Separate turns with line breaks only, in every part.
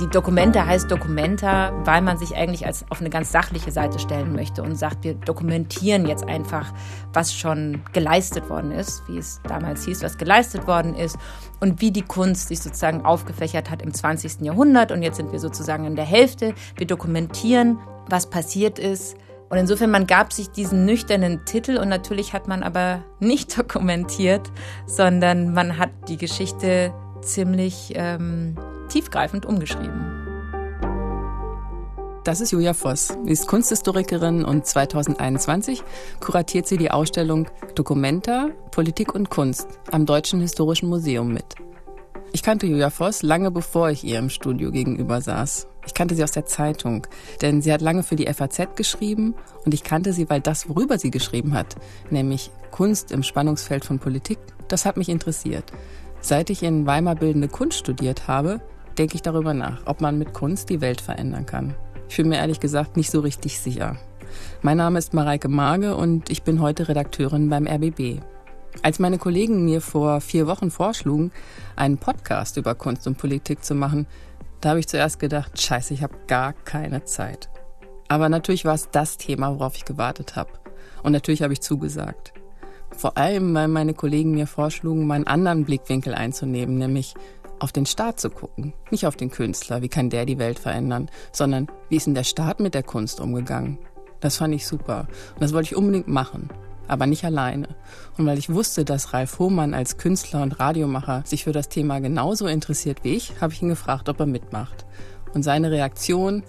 Die Dokumente heißt Dokumenta, weil man sich eigentlich als auf eine ganz sachliche Seite stellen möchte und sagt, wir dokumentieren jetzt einfach, was schon geleistet worden ist, wie es damals hieß, was geleistet worden ist und wie die Kunst sich sozusagen aufgefächert hat im 20. Jahrhundert. Und jetzt sind wir sozusagen in der Hälfte. Wir dokumentieren, was passiert ist. Und insofern, man gab sich diesen nüchternen Titel und natürlich hat man aber nicht dokumentiert, sondern man hat die Geschichte ziemlich ähm, tiefgreifend umgeschrieben.
Das ist Julia Voss. Sie ist Kunsthistorikerin und 2021 kuratiert sie die Ausstellung Documenta, Politik und Kunst am Deutschen Historischen Museum mit. Ich kannte Julia Voss lange bevor ich ihr im Studio gegenüber saß. Ich kannte sie aus der Zeitung, denn sie hat lange für die FAZ geschrieben und ich kannte sie, weil das, worüber sie geschrieben hat, nämlich Kunst im Spannungsfeld von Politik, das hat mich interessiert. Seit ich in Weimar bildende Kunst studiert habe, denke ich darüber nach, ob man mit Kunst die Welt verändern kann. Ich bin mir ehrlich gesagt nicht so richtig sicher. Mein Name ist Mareike Marge und ich bin heute Redakteurin beim RBB. Als meine Kollegen mir vor vier Wochen vorschlugen, einen Podcast über Kunst und Politik zu machen, da habe ich zuerst gedacht, scheiße, ich habe gar keine Zeit. Aber natürlich war es das Thema, worauf ich gewartet habe. Und natürlich habe ich zugesagt. Vor allem, weil meine Kollegen mir vorschlugen, meinen anderen Blickwinkel einzunehmen, nämlich auf den Staat zu gucken. Nicht auf den Künstler, wie kann der die Welt verändern, sondern wie ist denn der Staat mit der Kunst umgegangen. Das fand ich super und das wollte ich unbedingt machen, aber nicht alleine. Und weil ich wusste, dass Ralf Hohmann als Künstler und Radiomacher sich für das Thema genauso interessiert wie ich, habe ich ihn gefragt, ob er mitmacht. Und seine Reaktion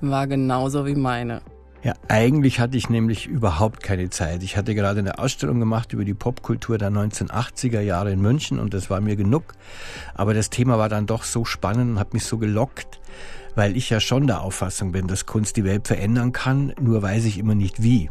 war genauso wie meine.
Ja, eigentlich hatte ich nämlich überhaupt keine Zeit. Ich hatte gerade eine Ausstellung gemacht über die Popkultur der 1980er Jahre in München und das war mir genug. Aber das Thema war dann doch so spannend und hat mich so gelockt, weil ich ja schon der Auffassung bin, dass Kunst die Welt verändern kann, nur weiß ich immer nicht wie.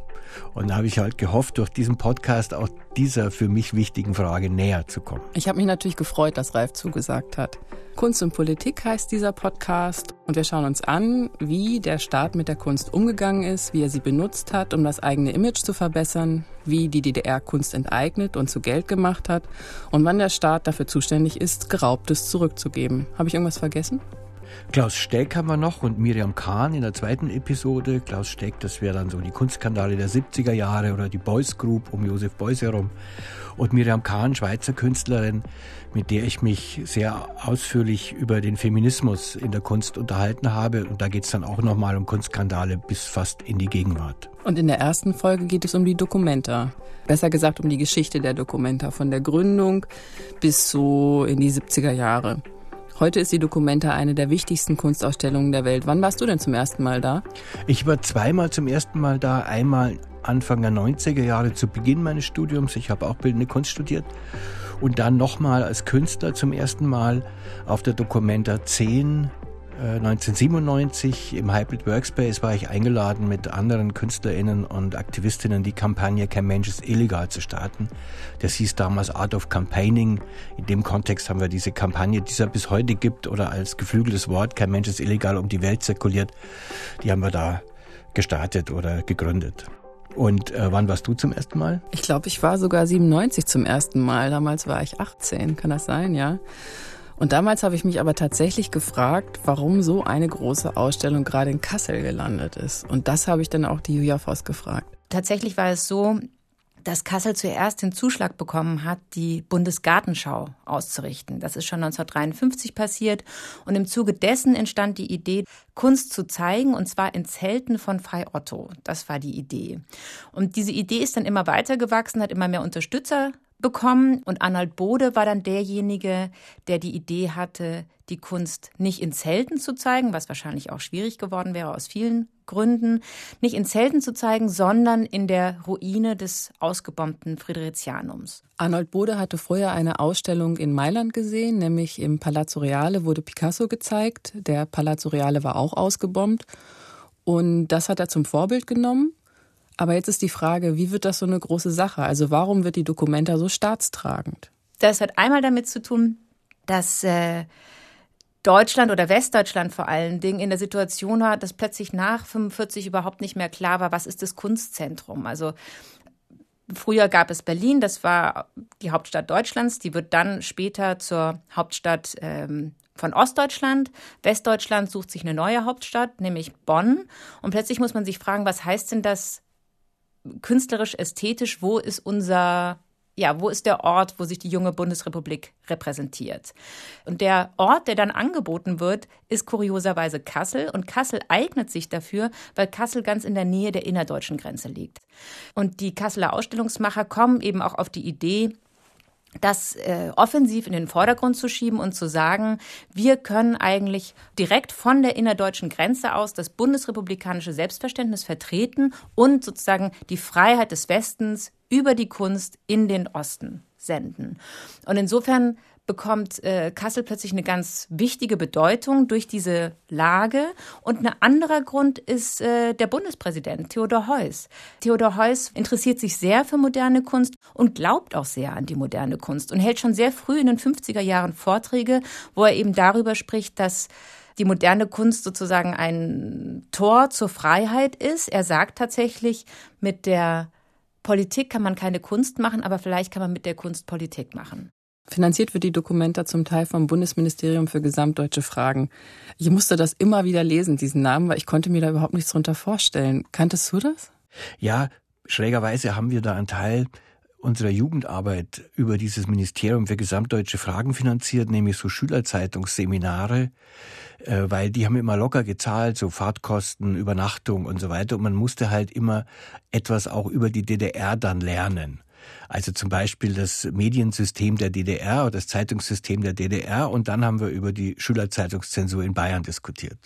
Und da habe ich halt gehofft, durch diesen Podcast auch dieser für mich wichtigen Frage näher zu kommen.
Ich habe mich natürlich gefreut, dass Ralf zugesagt hat. Kunst und Politik heißt dieser Podcast und wir schauen uns an, wie der Staat mit der Kunst umgegangen ist, wie er sie benutzt hat, um das eigene Image zu verbessern, wie die DDR Kunst enteignet und zu Geld gemacht hat und wann der Staat dafür zuständig ist, Geraubtes zurückzugeben. Habe ich irgendwas vergessen?
Klaus Steck haben wir noch und Miriam Kahn in der zweiten Episode. Klaus Steck, das wäre dann so die Kunstskandale der 70er Jahre oder die Beuys Group um Josef Beuys herum. Und Miriam Kahn, Schweizer Künstlerin, mit der ich mich sehr ausführlich über den Feminismus in der Kunst unterhalten habe. Und da geht es dann auch nochmal um Kunstskandale bis fast in die Gegenwart.
Und in der ersten Folge geht es um die Dokumenta. Besser gesagt um die Geschichte der Dokumenta, von der Gründung bis so in die 70er Jahre. Heute ist die Documenta eine der wichtigsten Kunstausstellungen der Welt. Wann warst du denn zum ersten Mal da?
Ich war zweimal zum ersten Mal da. Einmal Anfang der 90er Jahre zu Beginn meines Studiums. Ich habe auch Bildende Kunst studiert. Und dann nochmal als Künstler zum ersten Mal auf der Documenta 10 1997 äh, im Hybrid Workspace war ich eingeladen, mit anderen KünstlerInnen und Aktivistinnen die Kampagne Kein Mensch ist illegal zu starten. Das hieß damals Art of Campaigning. In dem Kontext haben wir diese Kampagne, die es bis heute gibt oder als geflügeltes Wort Kein Mensch ist illegal um die Welt zirkuliert, die haben wir da gestartet oder gegründet. Und äh, wann warst du zum ersten Mal?
Ich glaube, ich war sogar 97 zum ersten Mal. Damals war ich 18, kann das sein, ja? Und damals habe ich mich aber tatsächlich gefragt, warum so eine große Ausstellung gerade in Kassel gelandet ist. Und das habe ich dann auch die Julia Voss gefragt.
Tatsächlich war es so, dass Kassel zuerst den Zuschlag bekommen hat, die Bundesgartenschau auszurichten. Das ist schon 1953 passiert und im Zuge dessen entstand die Idee, Kunst zu zeigen und zwar in Zelten von Frei Otto. Das war die Idee. Und diese Idee ist dann immer weiter gewachsen, hat immer mehr Unterstützer bekommen und Arnold Bode war dann derjenige, der die Idee hatte, die Kunst nicht in Zelten zu zeigen, was wahrscheinlich auch schwierig geworden wäre aus vielen Gründen, nicht in Zelten zu zeigen, sondern in der Ruine des ausgebombten Fridericianums.
Arnold Bode hatte vorher eine Ausstellung in Mailand gesehen, nämlich im Palazzo Reale wurde Picasso gezeigt. Der Palazzo Reale war auch ausgebombt und das hat er zum Vorbild genommen aber jetzt ist die Frage, wie wird das so eine große Sache? Also warum wird die Dokumenta so staatstragend?
Das hat einmal damit zu tun, dass äh, Deutschland oder Westdeutschland vor allen Dingen in der Situation war, dass plötzlich nach 45 überhaupt nicht mehr klar war, was ist das Kunstzentrum. Also Früher gab es Berlin, das war die Hauptstadt Deutschlands. Die wird dann später zur Hauptstadt ähm, von Ostdeutschland. Westdeutschland sucht sich eine neue Hauptstadt, nämlich Bonn. Und plötzlich muss man sich fragen, was heißt denn das künstlerisch, ästhetisch? Wo ist unser ja, wo ist der Ort, wo sich die junge Bundesrepublik repräsentiert? Und der Ort, der dann angeboten wird, ist kurioserweise Kassel. Und Kassel eignet sich dafür, weil Kassel ganz in der Nähe der innerdeutschen Grenze liegt. Und die Kasseler Ausstellungsmacher kommen eben auch auf die Idee, das äh, offensiv in den Vordergrund zu schieben und zu sagen, wir können eigentlich direkt von der innerdeutschen Grenze aus das bundesrepublikanische Selbstverständnis vertreten und sozusagen die Freiheit des Westens über die Kunst in den Osten senden. Und insofern bekommt äh, Kassel plötzlich eine ganz wichtige Bedeutung durch diese Lage. Und ein anderer Grund ist äh, der Bundespräsident Theodor Heuss. Theodor Heuss interessiert sich sehr für moderne Kunst und glaubt auch sehr an die moderne Kunst und hält schon sehr früh in den 50er Jahren Vorträge, wo er eben darüber spricht, dass die moderne Kunst sozusagen ein Tor zur Freiheit ist. Er sagt tatsächlich, mit der Politik kann man keine Kunst machen, aber vielleicht kann man mit der Kunst Politik machen.
Finanziert wird die Dokumenta zum Teil vom Bundesministerium für gesamtdeutsche Fragen. Ich musste das immer wieder lesen, diesen Namen, weil ich konnte mir da überhaupt nichts drunter vorstellen. Kanntest du das?
Ja, schrägerweise haben wir da einen Teil unserer Jugendarbeit über dieses Ministerium für gesamtdeutsche Fragen finanziert, nämlich so Schülerzeitungsseminare, äh, weil die haben immer locker gezahlt, so Fahrtkosten, Übernachtung und so weiter. Und man musste halt immer etwas auch über die DDR dann lernen. Also zum Beispiel das Mediensystem der DDR oder das Zeitungssystem der DDR. Und dann haben wir über die Schülerzeitungszensur in Bayern diskutiert.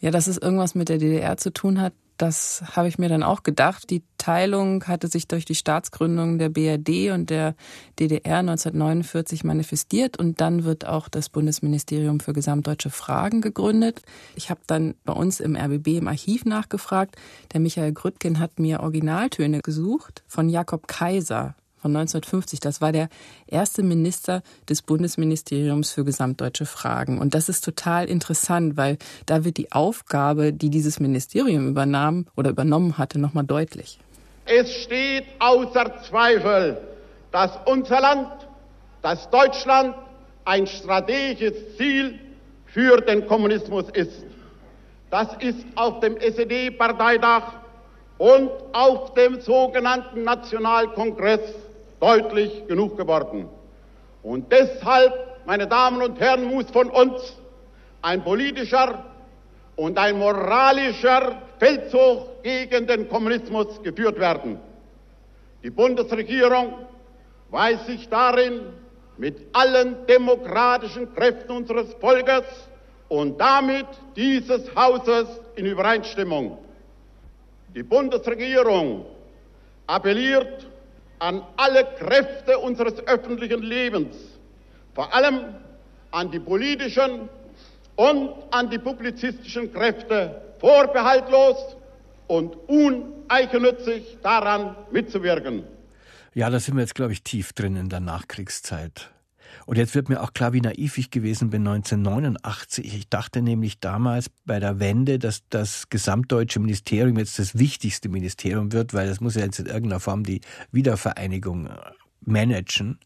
Ja, dass es irgendwas mit der DDR zu tun hat, das habe ich mir dann auch gedacht. Die Teilung hatte sich durch die Staatsgründung der BRD und der DDR 1949 manifestiert und dann wird auch das Bundesministerium für gesamtdeutsche Fragen gegründet. Ich habe dann bei uns im RBB im Archiv nachgefragt. Der Michael Grüttgen hat mir Originaltöne gesucht von Jakob Kaiser von 1950. Das war der erste Minister des Bundesministeriums für gesamtdeutsche Fragen. Und das ist total interessant, weil da wird die Aufgabe, die dieses Ministerium übernahm oder übernommen hatte, nochmal deutlich.
Es steht außer Zweifel, dass unser Land, dass Deutschland ein strategisches Ziel für den Kommunismus ist. Das ist auf dem SED-Parteitag und auf dem sogenannten Nationalkongress deutlich genug geworden. Und deshalb, meine Damen und Herren, muss von uns ein politischer und ein moralischer Feldzug gegen den Kommunismus geführt werden. Die Bundesregierung weiß sich darin mit allen demokratischen Kräften unseres Volkes und damit dieses Hauses in Übereinstimmung. Die Bundesregierung appelliert an alle Kräfte unseres öffentlichen Lebens, vor allem an die politischen und an die publizistischen Kräfte vorbehaltlos und uneigennützig daran mitzuwirken.
Ja, da sind wir jetzt, glaube ich, tief drin in der Nachkriegszeit. Und jetzt wird mir auch klar, wie naiv ich gewesen bin 1989. Ich dachte nämlich damals bei der Wende, dass das gesamtdeutsche Ministerium jetzt das wichtigste Ministerium wird, weil das muss ja jetzt in irgendeiner Form die Wiedervereinigung äh, managen.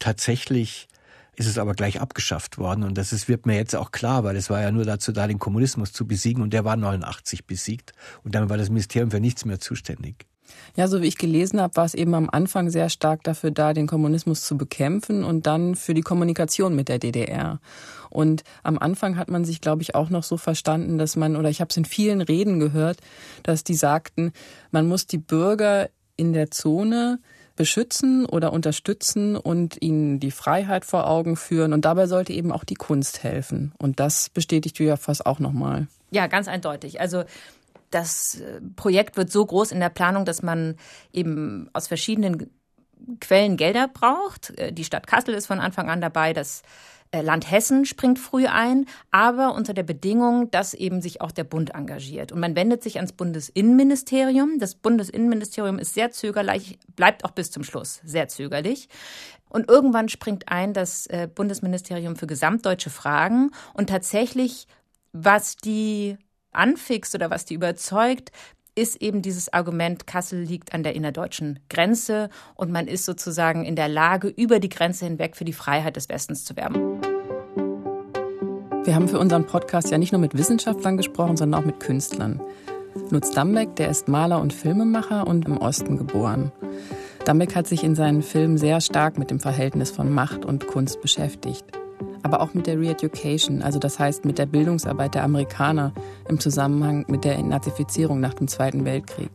Tatsächlich ist es aber gleich abgeschafft worden und das ist, wird mir jetzt auch klar, weil es war ja nur dazu da, den Kommunismus zu besiegen und der war 89 besiegt und dann war das Ministerium für nichts mehr zuständig.
Ja, so wie ich gelesen habe, war es eben am Anfang sehr stark dafür da, den Kommunismus zu bekämpfen und dann für die Kommunikation mit der DDR. Und am Anfang hat man sich, glaube ich, auch noch so verstanden, dass man, oder ich habe es in vielen Reden gehört, dass die sagten, man muss die Bürger in der Zone beschützen oder unterstützen und ihnen die Freiheit vor Augen führen. Und dabei sollte eben auch die Kunst helfen. Und das bestätigt Julia Voss auch nochmal.
Ja, ganz eindeutig. Also das äh, Projekt wird so groß in der Planung, dass man eben aus verschiedenen Quellen Gelder braucht. Äh, die Stadt Kassel ist von Anfang an dabei, das äh, Land Hessen springt früh ein, aber unter der Bedingung, dass eben sich auch der Bund engagiert. Und man wendet sich ans Bundesinnenministerium. Das Bundesinnenministerium ist sehr zögerlich, bleibt auch bis zum Schluss sehr zögerlich. Und irgendwann springt ein das Bundesministerium für gesamtdeutsche Fragen und tatsächlich, was die anfixt oder was die überzeugt, ist eben dieses Argument, Kassel liegt an der innerdeutschen Grenze und man ist sozusagen in der Lage, über die Grenze hinweg für die Freiheit des Westens zu werben.
Wir haben für unseren Podcast ja nicht nur mit Wissenschaftlern gesprochen, sondern auch mit Künstlern. Lutz Dambeck, der ist Maler und Filmemacher und im Osten geboren. Dambeck hat sich in seinen Filmen sehr stark mit dem Verhältnis von Macht und Kunst beschäftigt aber auch mit der Re-Education, also das heißt mit der Bildungsarbeit der Amerikaner im Zusammenhang mit der Entnazifizierung nach dem Zweiten Weltkrieg.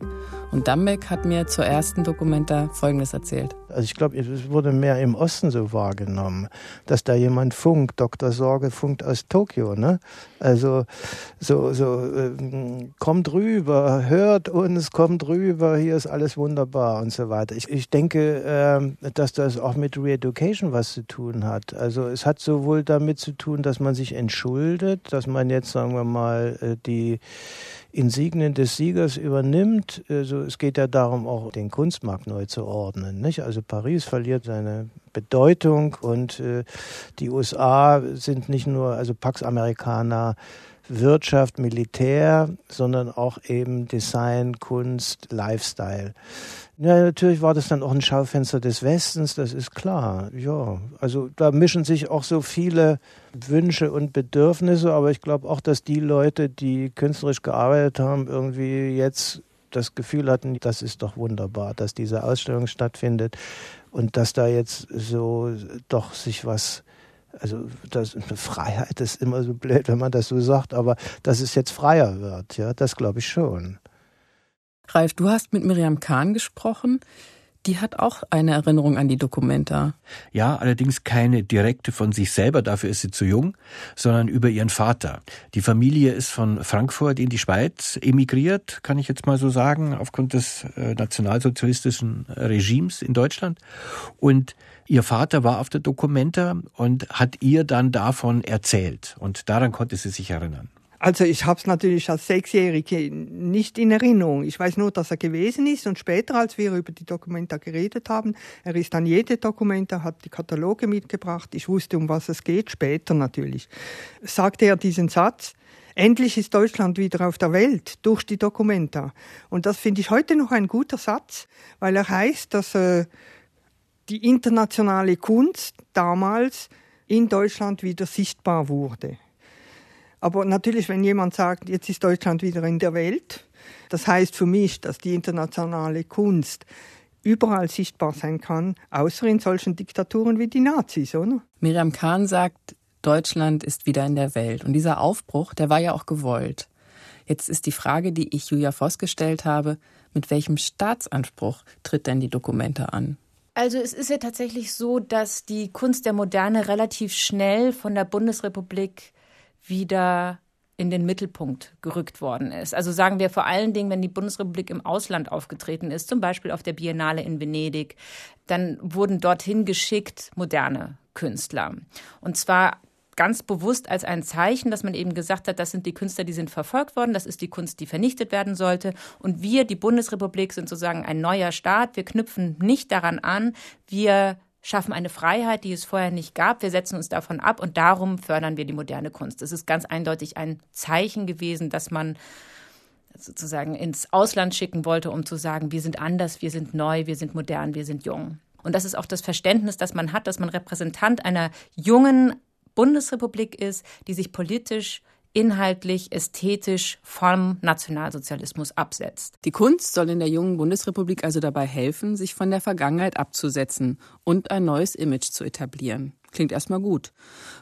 Und Dambeck hat mir zur ersten Dokumenta Folgendes erzählt.
Also ich glaube, es wurde mehr im Osten so wahrgenommen, dass da jemand funkt, Dr. Sorge funkt aus Tokio, ne? Also so, so äh, kommt rüber, hört uns, kommt rüber, hier ist alles wunderbar und so weiter. Ich, ich denke, äh, dass das auch mit Re-Education was zu tun hat. Also es hat sowohl damit zu tun, dass man sich entschuldet, dass man jetzt, sagen wir mal, äh, die Insignien des Siegers übernimmt. Also es geht ja darum, auch den Kunstmarkt neu zu ordnen. Nicht? Also Paris verliert seine Bedeutung und äh, die USA sind nicht nur also Pax Americana Wirtschaft, Militär, sondern auch eben Design, Kunst, Lifestyle. Ja, natürlich war das dann auch ein Schaufenster des Westens, das ist klar. Ja, also da mischen sich auch so viele Wünsche und Bedürfnisse, aber ich glaube auch, dass die Leute, die künstlerisch gearbeitet haben, irgendwie jetzt das Gefühl hatten, das ist doch wunderbar, dass diese Ausstellung stattfindet und dass da jetzt so doch sich was also das Freiheit ist immer so blöd, wenn man das so sagt, aber dass es jetzt freier wird, ja, das glaube ich schon.
Ralf, du hast mit Miriam Kahn gesprochen. Die hat auch eine Erinnerung an die Dokumenta.
Ja, allerdings keine direkte von sich selber, dafür ist sie zu jung, sondern über ihren Vater. Die Familie ist von Frankfurt in die Schweiz emigriert, kann ich jetzt mal so sagen, aufgrund des äh, nationalsozialistischen Regimes in Deutschland. Und ihr Vater war auf der Dokumenta und hat ihr dann davon erzählt. Und daran konnte sie sich erinnern.
Also ich habe es natürlich als Sechsjährige nicht in Erinnerung. Ich weiß nur, dass er gewesen ist und später, als wir über die Dokumenta geredet haben, er ist an jede Dokumenta, hat die Kataloge mitgebracht. Ich wusste, um was es geht, später natürlich. Sagte er diesen Satz, Endlich ist Deutschland wieder auf der Welt durch die Dokumenta. Und das finde ich heute noch ein guter Satz, weil er heißt, dass äh, die internationale Kunst damals in Deutschland wieder sichtbar wurde. Aber natürlich, wenn jemand sagt, jetzt ist Deutschland wieder in der Welt, das heißt für mich, dass die internationale Kunst überall sichtbar sein kann, außer in solchen Diktaturen wie die Nazis, oder?
Miriam Kahn sagt, Deutschland ist wieder in der Welt. Und dieser Aufbruch, der war ja auch gewollt. Jetzt ist die Frage, die ich Julia Voss gestellt habe, mit welchem Staatsanspruch tritt denn die Dokumente an?
Also es ist ja tatsächlich so, dass die Kunst der Moderne relativ schnell von der Bundesrepublik wieder in den Mittelpunkt gerückt worden ist. Also sagen wir vor allen Dingen, wenn die Bundesrepublik im Ausland aufgetreten ist, zum Beispiel auf der Biennale in Venedig, dann wurden dorthin geschickt moderne Künstler. Und zwar ganz bewusst als ein Zeichen, dass man eben gesagt hat, das sind die Künstler, die sind verfolgt worden, das ist die Kunst, die vernichtet werden sollte. Und wir, die Bundesrepublik, sind sozusagen ein neuer Staat. Wir knüpfen nicht daran an, wir schaffen eine Freiheit, die es vorher nicht gab. Wir setzen uns davon ab und darum fördern wir die moderne Kunst. Es ist ganz eindeutig ein Zeichen gewesen, dass man sozusagen ins Ausland schicken wollte, um zu sagen, wir sind anders, wir sind neu, wir sind modern, wir sind jung. Und das ist auch das Verständnis, das man hat, dass man Repräsentant einer jungen Bundesrepublik ist, die sich politisch inhaltlich, ästhetisch vom Nationalsozialismus absetzt.
Die Kunst soll in der jungen Bundesrepublik also dabei helfen, sich von der Vergangenheit abzusetzen und ein neues Image zu etablieren. Klingt erstmal gut.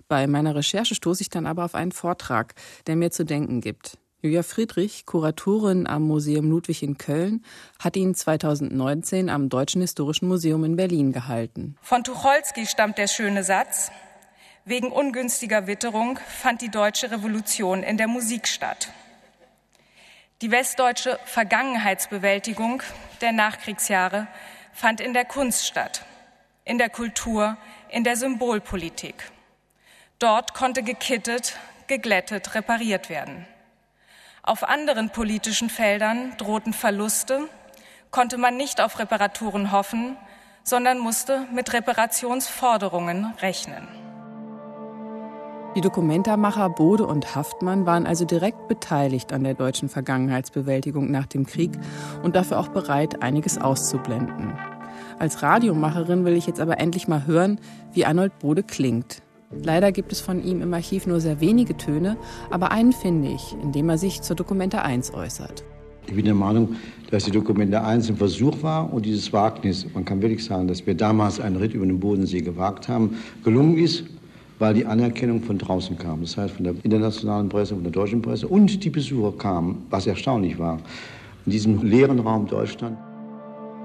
Bei meiner Recherche stoße ich dann aber auf einen Vortrag, der mir zu denken gibt. Julia Friedrich, Kuratorin am Museum Ludwig in Köln, hat ihn 2019 am Deutschen Historischen Museum in Berlin gehalten.
Von Tucholsky stammt der schöne Satz, Wegen ungünstiger Witterung fand die deutsche Revolution in der Musik statt. Die westdeutsche Vergangenheitsbewältigung der Nachkriegsjahre fand in der Kunst statt, in der Kultur, in der Symbolpolitik. Dort konnte gekittet, geglättet, repariert werden. Auf anderen politischen Feldern drohten Verluste, konnte man nicht auf Reparaturen hoffen, sondern musste mit Reparationsforderungen rechnen.
Die Dokumentarmacher Bode und Haftmann waren also direkt beteiligt an der deutschen Vergangenheitsbewältigung nach dem Krieg und dafür auch bereit, einiges auszublenden. Als Radiomacherin will ich jetzt aber endlich mal hören, wie Arnold Bode klingt. Leider gibt es von ihm im Archiv nur sehr wenige Töne, aber einen finde ich, in dem er sich zur Dokumente 1 äußert.
Ich bin der Meinung, dass die Dokumente 1 ein Versuch war und dieses Wagnis, man kann wirklich sagen, dass wir damals einen Ritt über den Bodensee gewagt haben, gelungen ist weil die Anerkennung von draußen kam. Das heißt, von der internationalen Presse, von der deutschen Presse und die Besucher kamen, was erstaunlich war, in diesem leeren Raum Deutschland.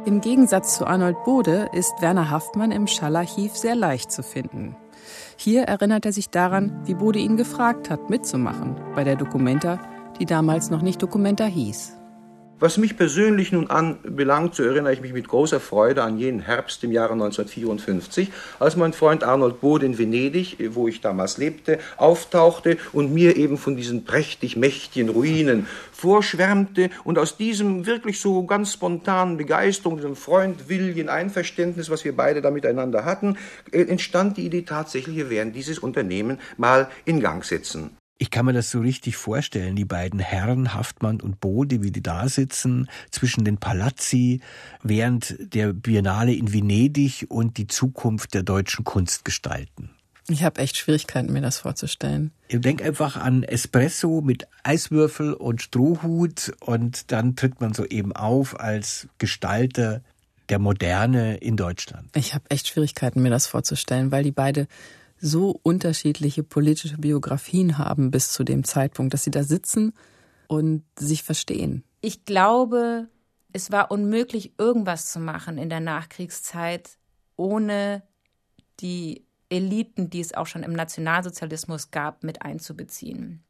Im Gegensatz zu Arnold Bode ist Werner Haftmann im Schallarchiv sehr leicht zu finden. Hier erinnert er sich daran, wie Bode ihn gefragt hat, mitzumachen bei der Documenta, die damals noch nicht Documenta hieß.
Was mich persönlich nun anbelangt, so erinnere ich mich mit großer Freude an jenen Herbst im Jahre 1954, als mein Freund Arnold Bode in Venedig, wo ich damals lebte, auftauchte und mir eben von diesen prächtig mächtigen Ruinen vorschwärmte und aus diesem wirklich so ganz spontanen Begeisterung, diesem Freundwillen, Einverständnis, was wir beide da miteinander hatten, äh, entstand die Idee tatsächlich, wir werden dieses Unternehmen mal in Gang setzen.
Ich kann mir das so richtig vorstellen, die beiden Herren Haftmann und Bode, wie die da sitzen, zwischen den Palazzi, während der Biennale in Venedig und die Zukunft der deutschen Kunst gestalten.
Ich habe echt Schwierigkeiten, mir das vorzustellen.
Ich denke einfach an Espresso mit Eiswürfel und Strohhut und dann tritt man so eben auf als Gestalter der Moderne in Deutschland.
Ich habe echt Schwierigkeiten, mir das vorzustellen, weil die beide so unterschiedliche politische Biografien haben bis zu dem Zeitpunkt, dass sie da sitzen und sich verstehen.
Ich glaube, es war unmöglich, irgendwas zu machen in der Nachkriegszeit, ohne die Eliten, die es auch schon im Nationalsozialismus gab, mit einzubeziehen.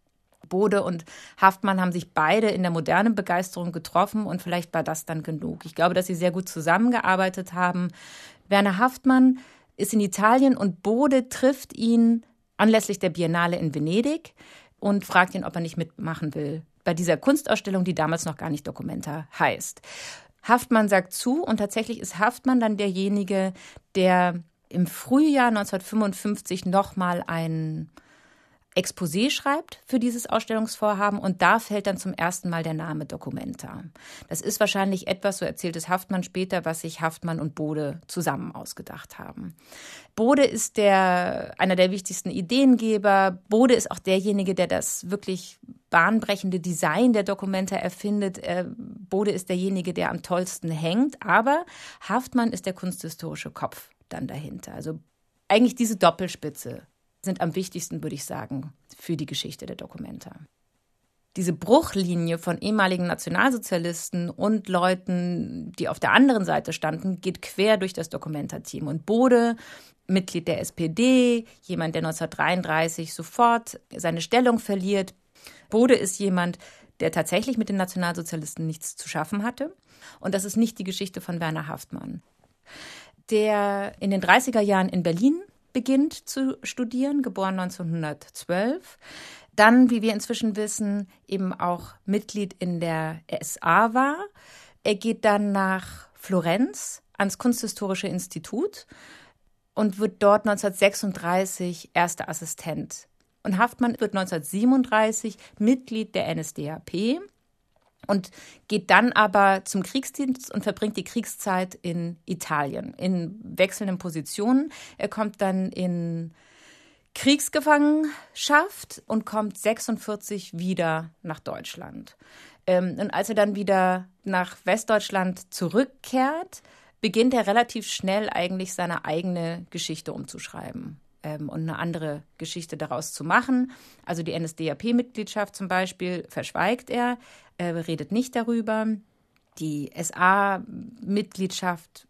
Bode und Haftmann haben sich beide in der modernen Begeisterung getroffen und vielleicht war das dann genug. Ich glaube, dass sie sehr gut zusammengearbeitet haben. Werner Haftmann ist in Italien und Bode trifft ihn anlässlich der Biennale in Venedig und fragt ihn, ob er nicht mitmachen will bei dieser Kunstausstellung, die damals noch gar nicht Documenta heißt. Haftmann sagt zu und tatsächlich ist Haftmann dann derjenige, der im Frühjahr 1955 nochmal ein Exposé schreibt für dieses Ausstellungsvorhaben und da fällt dann zum ersten Mal der Name Documenta. Das ist wahrscheinlich etwas, so erzählt es Haftmann später, was sich Haftmann und Bode zusammen ausgedacht haben. Bode ist der, einer der wichtigsten Ideengeber. Bode ist auch derjenige, der das wirklich bahnbrechende Design der Dokumenta erfindet. Äh, Bode ist derjenige, der am tollsten hängt, aber Haftmann ist der kunsthistorische Kopf dann dahinter. Also eigentlich diese Doppelspitze sind am wichtigsten, würde ich sagen, für die Geschichte der Dokumenta. Diese Bruchlinie von ehemaligen Nationalsozialisten und Leuten, die auf der anderen Seite standen, geht quer durch das Dokumenta-Team. Und Bode, Mitglied der SPD, jemand, der 1933 sofort seine Stellung verliert. Bode ist jemand, der tatsächlich mit den Nationalsozialisten nichts zu schaffen hatte. Und das ist nicht die Geschichte von Werner Haftmann, der in den 30er Jahren in Berlin beginnt zu studieren, geboren 1912. Dann, wie wir inzwischen wissen, eben auch Mitglied in der SA war. Er geht dann nach Florenz ans Kunsthistorische Institut und wird dort 1936 erster Assistent. Und Haftmann wird 1937 Mitglied der NSDAP und geht dann aber zum Kriegsdienst und verbringt die Kriegszeit in Italien in wechselnden Positionen. Er kommt dann in Kriegsgefangenschaft und kommt 46 wieder nach Deutschland. Ähm, und als er dann wieder nach Westdeutschland zurückkehrt, beginnt er relativ schnell eigentlich seine eigene Geschichte umzuschreiben ähm, und eine andere Geschichte daraus zu machen. Also die NSDAP-Mitgliedschaft zum Beispiel verschweigt er, er redet nicht darüber. Die SA-Mitgliedschaft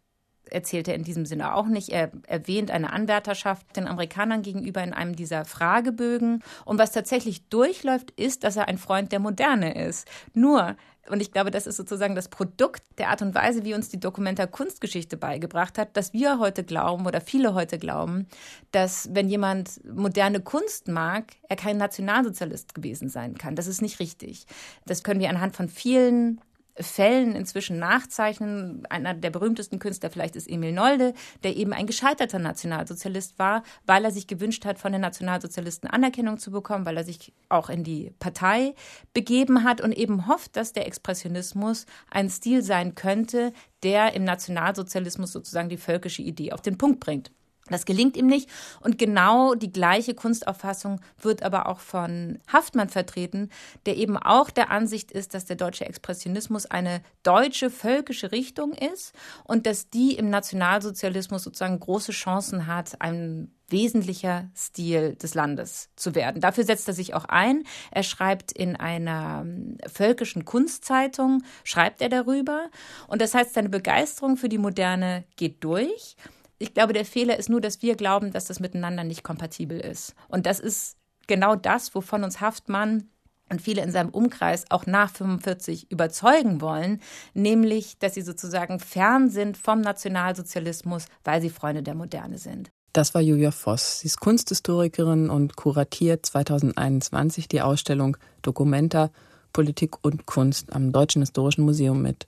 erzählt er in diesem Sinne auch nicht. Er erwähnt eine Anwärterschaft den Amerikanern gegenüber in einem dieser Fragebögen. Und was tatsächlich durchläuft, ist, dass er ein Freund der Moderne ist. Nur und ich glaube, das ist sozusagen das Produkt der Art und Weise, wie uns die Dokumenta Kunstgeschichte beigebracht hat, dass wir heute glauben oder viele heute glauben, dass wenn jemand moderne Kunst mag, er kein Nationalsozialist gewesen sein kann. Das ist nicht richtig. Das können wir anhand von vielen Fällen inzwischen nachzeichnen. Einer der berühmtesten Künstler vielleicht ist Emil Nolde, der eben ein gescheiterter Nationalsozialist war, weil er sich gewünscht hat, von den Nationalsozialisten Anerkennung zu bekommen, weil er sich auch in die Partei begeben hat und eben hofft, dass der Expressionismus ein Stil sein könnte, der im Nationalsozialismus sozusagen die völkische Idee auf den Punkt bringt. Das gelingt ihm nicht. Und genau die gleiche Kunstauffassung wird aber auch von Haftmann vertreten, der eben auch der Ansicht ist, dass der deutsche Expressionismus eine deutsche völkische Richtung ist und dass die im Nationalsozialismus sozusagen große Chancen hat, ein wesentlicher Stil des Landes zu werden. Dafür setzt er sich auch ein. Er schreibt in einer ähm, völkischen Kunstzeitung, schreibt er darüber. Und das heißt, seine Begeisterung für die Moderne geht durch ich glaube, der Fehler ist nur, dass wir glauben, dass das miteinander nicht kompatibel ist. Und das ist genau das, wovon uns Haftmann und viele in seinem Umkreis auch nach 45 überzeugen wollen, nämlich, dass sie sozusagen fern sind vom Nationalsozialismus, weil sie Freunde der Moderne sind.
Das war Julia Voss. Sie ist Kunsthistorikerin und kuratiert 2021 die Ausstellung Dokumenta Politik und Kunst am Deutschen Historischen Museum mit.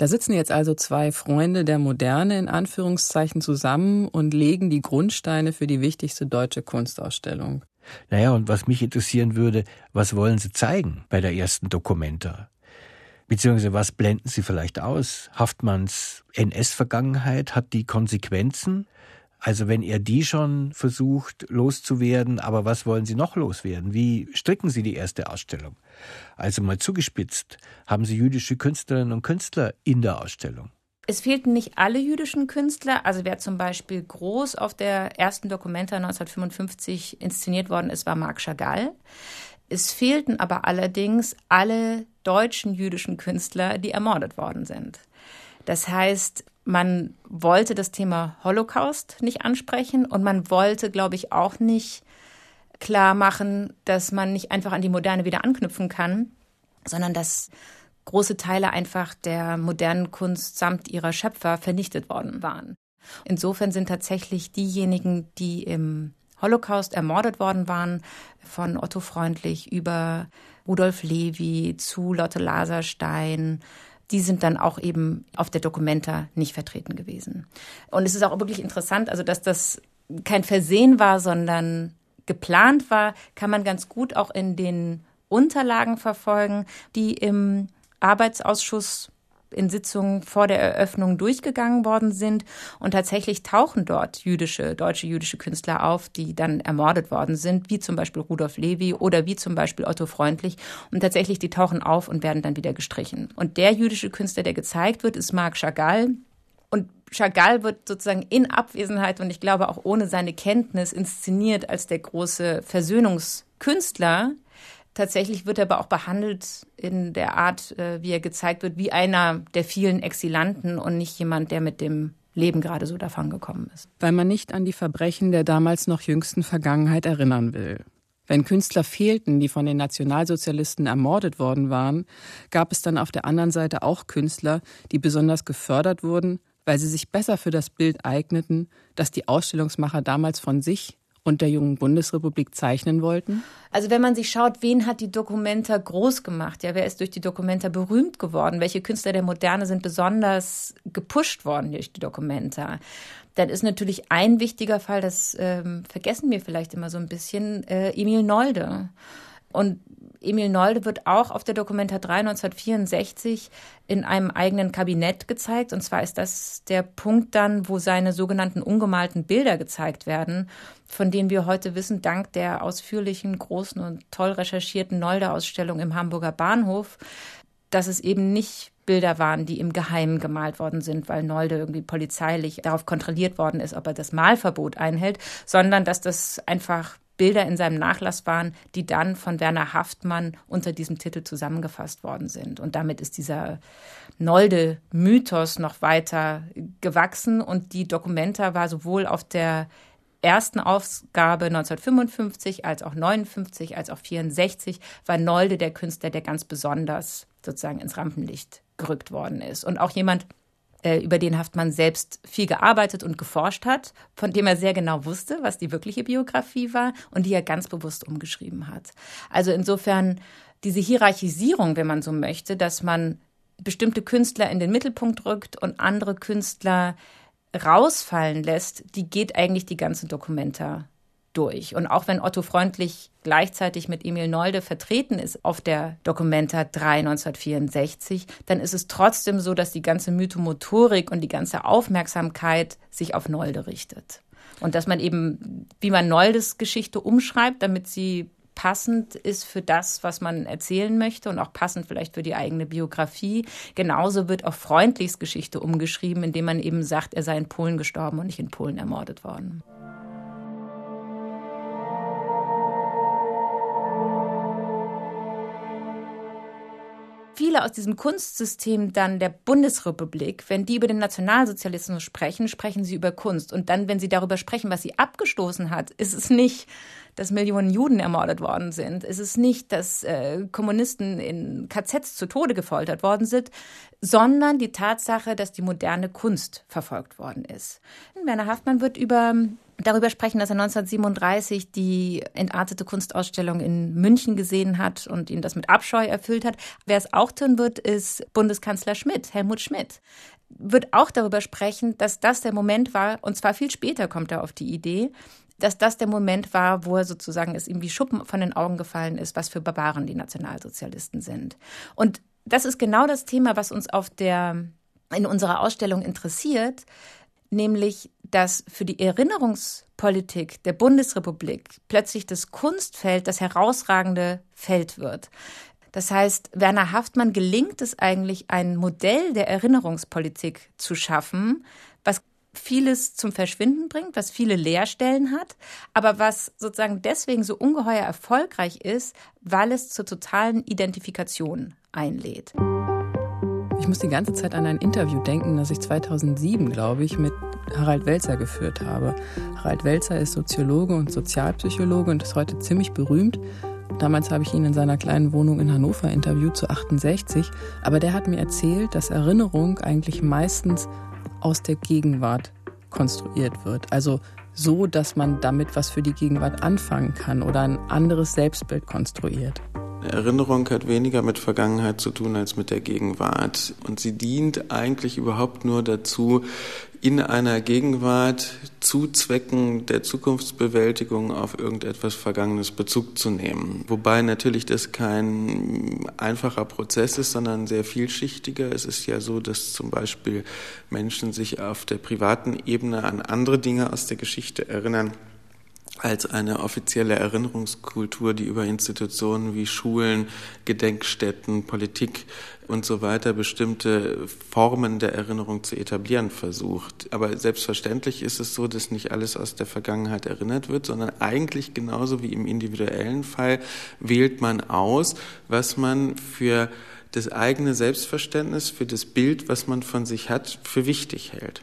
Da sitzen jetzt also zwei Freunde der Moderne in Anführungszeichen zusammen und legen die Grundsteine für die wichtigste deutsche Kunstausstellung.
Naja, und was mich interessieren würde, was wollen Sie zeigen bei der ersten Dokumenta? Beziehungsweise was blenden Sie vielleicht aus? Haftmanns NS-Vergangenheit hat die Konsequenzen? Also wenn er die schon versucht loszuwerden, aber was wollen Sie noch loswerden? Wie stricken Sie die erste Ausstellung? Also mal zugespitzt, haben Sie jüdische Künstlerinnen und Künstler in der Ausstellung?
Es fehlten nicht alle jüdischen Künstler. Also wer zum Beispiel groß auf der ersten Dokumenta 1955 inszeniert worden ist, war Marc Chagall. Es fehlten aber allerdings alle deutschen jüdischen Künstler, die ermordet worden sind. Das heißt, man wollte das Thema Holocaust nicht ansprechen und man wollte, glaube ich, auch nicht klar machen, dass man nicht einfach an die Moderne wieder anknüpfen kann, sondern dass große Teile einfach der modernen Kunst samt ihrer Schöpfer vernichtet worden waren. Insofern sind tatsächlich diejenigen, die im Holocaust ermordet worden waren, von Otto Freundlich über Rudolf Levi zu Lotte Laserstein, die sind dann auch eben auf der Documenta nicht vertreten gewesen. Und es ist auch wirklich interessant, also dass das kein Versehen war, sondern geplant war, kann man ganz gut auch in den Unterlagen verfolgen, die im Arbeitsausschuss in Sitzungen vor der Eröffnung durchgegangen worden sind. Und tatsächlich tauchen dort jüdische, deutsche jüdische Künstler auf, die dann ermordet worden sind, wie zum Beispiel Rudolf Levi oder wie zum Beispiel Otto Freundlich. Und tatsächlich, die tauchen auf und werden dann wieder gestrichen. Und der jüdische Künstler, der gezeigt wird, ist Marc Chagall. Und Chagall wird sozusagen in Abwesenheit und ich glaube auch ohne seine Kenntnis inszeniert als der große Versöhnungskünstler, Tatsächlich wird er aber auch behandelt in der Art, äh, wie er gezeigt wird, wie einer der vielen Exilanten und nicht jemand, der mit dem Leben gerade so davongekommen ist.
Weil man nicht an die Verbrechen der damals noch jüngsten Vergangenheit erinnern will. Wenn Künstler fehlten, die von den Nationalsozialisten ermordet worden waren, gab es dann auf der anderen Seite auch Künstler, die besonders gefördert wurden, weil sie sich besser für das Bild eigneten, das die Ausstellungsmacher damals von sich und der jungen Bundesrepublik zeichnen wollten?
Also wenn man sich schaut, wen hat die Dokumenta groß gemacht? Ja, wer ist durch die Dokumenta berühmt geworden? Welche Künstler der Moderne sind besonders gepusht worden durch die Dokumenta? Dann ist natürlich ein wichtiger Fall, das ähm, vergessen wir vielleicht immer so ein bisschen, äh, Emil Nolde. Und Emil Nolde wird auch auf der Dokumenta 3 1964 in einem eigenen Kabinett gezeigt. Und zwar ist das der Punkt dann, wo seine sogenannten ungemalten Bilder gezeigt werden, von denen wir heute wissen, dank der ausführlichen, großen und toll recherchierten Nolde-Ausstellung im Hamburger Bahnhof, dass es eben nicht Bilder waren, die im Geheimen gemalt worden sind, weil Nolde irgendwie polizeilich darauf kontrolliert worden ist, ob er das Malverbot einhält, sondern dass das einfach Bilder in seinem Nachlass waren, die dann von Werner Haftmann unter diesem Titel zusammengefasst worden sind. Und damit ist dieser Nolde-Mythos noch weiter gewachsen und die Dokumenta war sowohl auf der ersten Ausgabe 1955 als auch 59 als auch 64 war Nolde der Künstler, der ganz besonders sozusagen ins Rampenlicht gerückt worden ist. Und auch jemand, über den Haftmann selbst viel gearbeitet und geforscht hat, von dem er sehr genau wusste, was die wirkliche Biografie war und die er ganz bewusst umgeschrieben hat. Also insofern diese Hierarchisierung, wenn man so möchte, dass man bestimmte Künstler in den Mittelpunkt rückt und andere Künstler rausfallen lässt, die geht eigentlich die ganze Dokumenta durch. Und auch wenn Otto Freundlich gleichzeitig mit Emil Nolde vertreten ist auf der Documenta 3 1964, dann ist es trotzdem so, dass die ganze Mythomotorik und die ganze Aufmerksamkeit sich auf Nolde richtet. Und dass man eben, wie man Noldes Geschichte umschreibt, damit sie passend ist für das, was man erzählen möchte und auch passend vielleicht für die eigene Biografie. Genauso wird auch Freundlichs Geschichte umgeschrieben, indem man eben sagt, er sei in Polen gestorben und nicht in Polen ermordet worden. Viele aus diesem Kunstsystem dann der Bundesrepublik, wenn die über den Nationalsozialismus sprechen, sprechen sie über Kunst. Und dann, wenn sie darüber sprechen, was sie abgestoßen hat, ist es nicht, dass Millionen Juden ermordet worden sind. Es ist nicht, dass äh, Kommunisten in KZs zu Tode gefoltert worden sind, sondern die Tatsache, dass die moderne Kunst verfolgt worden ist. Werner Haftmann wird über darüber sprechen, dass er 1937 die entartete Kunstausstellung in München gesehen hat und ihn das mit Abscheu erfüllt hat. Wer es auch tun wird, ist Bundeskanzler Schmidt, Helmut Schmidt. Wird auch darüber sprechen, dass das der Moment war, und zwar viel später kommt er auf die Idee, dass das der Moment war, wo er sozusagen es ihm wie Schuppen von den Augen gefallen ist, was für Barbaren die Nationalsozialisten sind. Und das ist genau das Thema, was uns auf der, in unserer Ausstellung interessiert, nämlich dass für die Erinnerungspolitik der Bundesrepublik plötzlich das Kunstfeld das herausragende Feld wird. Das heißt, Werner Haftmann gelingt es eigentlich, ein Modell der Erinnerungspolitik zu schaffen, was vieles zum Verschwinden bringt, was viele Leerstellen hat, aber was sozusagen deswegen so ungeheuer erfolgreich ist, weil es zur totalen Identifikation einlädt.
Ich muss die ganze Zeit an ein Interview denken, das ich 2007, glaube ich, mit Harald Welzer geführt habe. Harald Welzer ist Soziologe und Sozialpsychologe und ist heute ziemlich berühmt. Damals habe ich ihn in seiner kleinen Wohnung in Hannover interviewt zu 68, aber der hat mir erzählt, dass Erinnerung eigentlich meistens aus der Gegenwart konstruiert wird. Also so, dass man damit was für die Gegenwart anfangen kann oder ein anderes Selbstbild konstruiert.
Erinnerung hat weniger mit Vergangenheit zu tun als mit der Gegenwart. Und sie dient eigentlich überhaupt nur dazu, in einer Gegenwart zu Zwecken der Zukunftsbewältigung auf irgendetwas Vergangenes Bezug zu nehmen. Wobei natürlich das kein einfacher Prozess ist, sondern sehr vielschichtiger. Es ist ja so, dass zum Beispiel Menschen sich auf der privaten Ebene an andere Dinge aus der Geschichte erinnern als eine offizielle Erinnerungskultur, die über Institutionen wie Schulen, Gedenkstätten, Politik und so weiter bestimmte Formen der Erinnerung zu etablieren versucht. Aber selbstverständlich ist es so, dass nicht alles aus der Vergangenheit erinnert wird, sondern eigentlich genauso wie im individuellen Fall wählt man aus, was man für das eigene Selbstverständnis, für das Bild, was man von sich hat, für wichtig hält.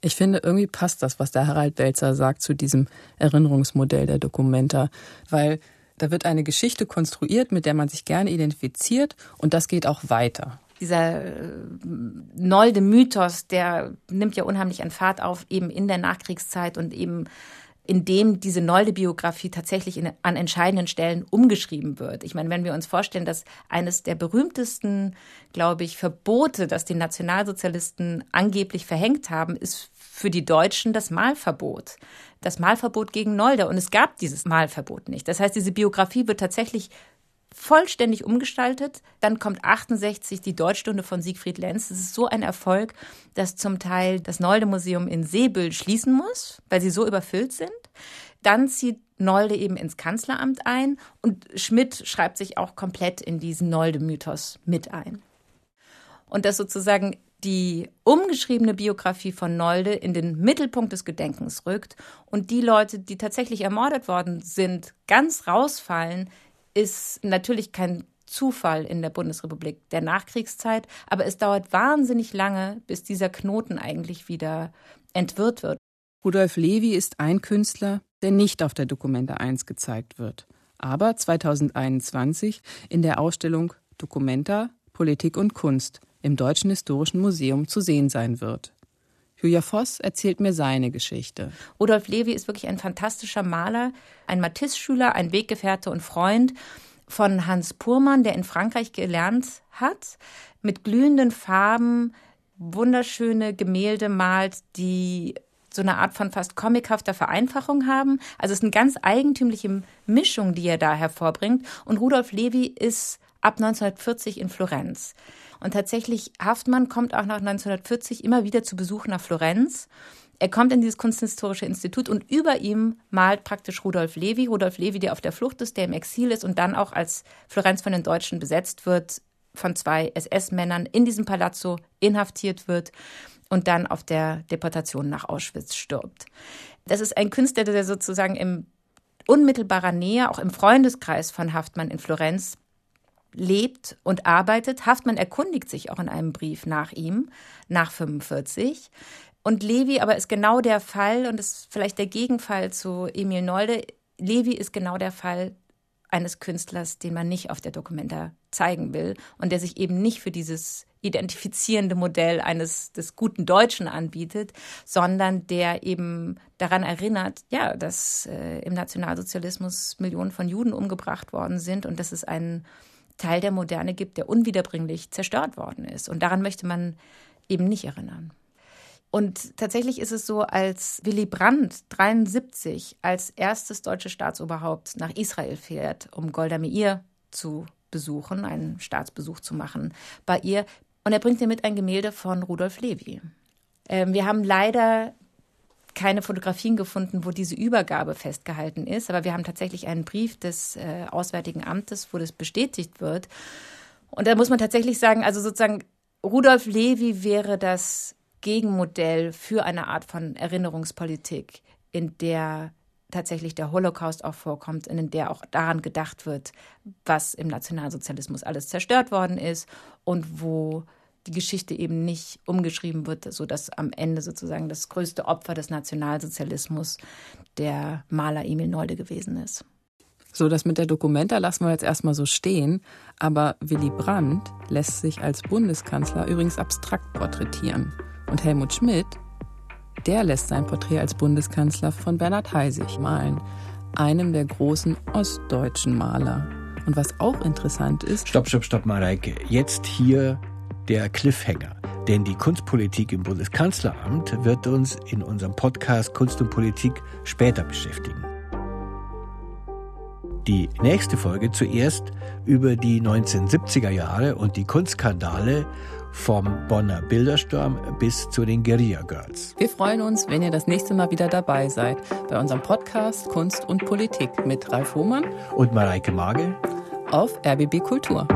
Ich finde, irgendwie passt das, was der Harald Welzer sagt zu diesem Erinnerungsmodell der Dokumenta, weil da wird eine Geschichte konstruiert, mit der man sich gerne identifiziert und das geht auch weiter.
Dieser äh, Nolde Mythos, der nimmt ja unheimlich an Fahrt auf, eben in der Nachkriegszeit und eben in dem diese Nolde-Biografie tatsächlich in, an entscheidenden Stellen umgeschrieben wird. Ich meine, wenn wir uns vorstellen, dass eines der berühmtesten, glaube ich, Verbote, das die Nationalsozialisten angeblich verhängt haben, ist für die Deutschen das Malverbot. Das Malverbot gegen Nolde. Und es gab dieses Malverbot nicht. Das heißt, diese Biografie wird tatsächlich vollständig umgestaltet. Dann kommt 68 die Deutschstunde von Siegfried Lenz. Das ist so ein Erfolg, dass zum Teil das Nolde-Museum in Seebüll schließen muss, weil sie so überfüllt sind. Dann zieht Nolde eben ins Kanzleramt ein und Schmidt schreibt sich auch komplett in diesen Nolde-Mythos mit ein. Und dass sozusagen die umgeschriebene Biografie von Nolde in den Mittelpunkt des Gedenkens rückt und die Leute, die tatsächlich ermordet worden sind, ganz rausfallen, ist natürlich kein Zufall in der Bundesrepublik der Nachkriegszeit, aber es dauert wahnsinnig lange, bis dieser Knoten eigentlich wieder entwirrt wird.
Rudolf Levi ist ein Künstler, der nicht auf der Dokumenta 1 gezeigt wird, aber 2021 in der Ausstellung Dokumenta, Politik und Kunst im Deutschen Historischen Museum zu sehen sein wird. Julia Voss erzählt mir seine Geschichte.
Rudolf Levi ist wirklich ein fantastischer Maler, ein Matisse-Schüler, ein Weggefährte und Freund von Hans Purmann, der in Frankreich gelernt hat, mit glühenden Farben wunderschöne Gemälde malt, die so eine Art von fast comichafter Vereinfachung haben. Also es ist eine ganz eigentümliche Mischung, die er da hervorbringt. Und Rudolf Levi ist ab 1940 in Florenz. Und tatsächlich, Haftmann kommt auch nach 1940 immer wieder zu Besuch nach Florenz. Er kommt in dieses Kunsthistorische Institut und über ihm malt praktisch Rudolf Levi. Rudolf Levi, der auf der Flucht ist, der im Exil ist und dann auch als Florenz von den Deutschen besetzt wird, von zwei SS-Männern in diesem Palazzo inhaftiert wird und dann auf der Deportation nach Auschwitz stirbt. Das ist ein Künstler, der sozusagen im unmittelbarer Nähe, auch im Freundeskreis von Haftmann in Florenz lebt und arbeitet. Haftmann erkundigt sich auch in einem Brief nach ihm, nach 45. Und Levi aber ist genau der Fall, und ist vielleicht der Gegenfall zu Emil Nolde. Levi ist genau der Fall eines Künstlers, den man nicht auf der Dokumenta zeigen will und der sich eben nicht für dieses identifizierende Modell eines des guten Deutschen anbietet, sondern der eben daran erinnert, ja, dass äh, im Nationalsozialismus Millionen von Juden umgebracht worden sind und dass es einen Teil der Moderne gibt, der unwiederbringlich zerstört worden ist. Und daran möchte man eben nicht erinnern. Und tatsächlich ist es so, als Willy Brandt 73 als erstes deutsches Staatsoberhaupt nach Israel fährt, um Golda Meir zu besuchen, einen Staatsbesuch zu machen bei ihr. Und er bringt ihr mit ein Gemälde von Rudolf Levi. Ähm, wir haben leider keine Fotografien gefunden, wo diese Übergabe festgehalten ist, aber wir haben tatsächlich einen Brief des äh, Auswärtigen Amtes, wo das bestätigt wird. Und da muss man tatsächlich sagen, also sozusagen Rudolf Levi wäre das Gegenmodell für eine Art von Erinnerungspolitik, in der tatsächlich der Holocaust auch vorkommt, in der auch daran gedacht wird, was im Nationalsozialismus alles zerstört worden ist und wo die Geschichte eben nicht umgeschrieben wird, sodass am Ende sozusagen das größte Opfer des Nationalsozialismus der Maler Emil Nolde gewesen ist.
So, das mit der Dokumenta lassen wir jetzt erstmal so stehen, aber Willy Brandt lässt sich als Bundeskanzler übrigens abstrakt porträtieren. Und Helmut Schmidt, der lässt sein Porträt als Bundeskanzler von Bernhard Heisig malen, einem der großen ostdeutschen Maler. Und was auch interessant ist.
Stopp, stopp, stopp, Mareike. Jetzt hier der Cliffhanger. Denn die Kunstpolitik im Bundeskanzleramt wird uns in unserem Podcast Kunst und Politik später beschäftigen. Die nächste Folge zuerst über die 1970er Jahre und die Kunstskandale vom Bonner Bildersturm bis zu den Guerilla Girls.
Wir freuen uns, wenn ihr das nächste Mal wieder dabei seid bei unserem Podcast Kunst und Politik mit Ralf Hohmann
und Mareike Magel
auf RBB Kultur.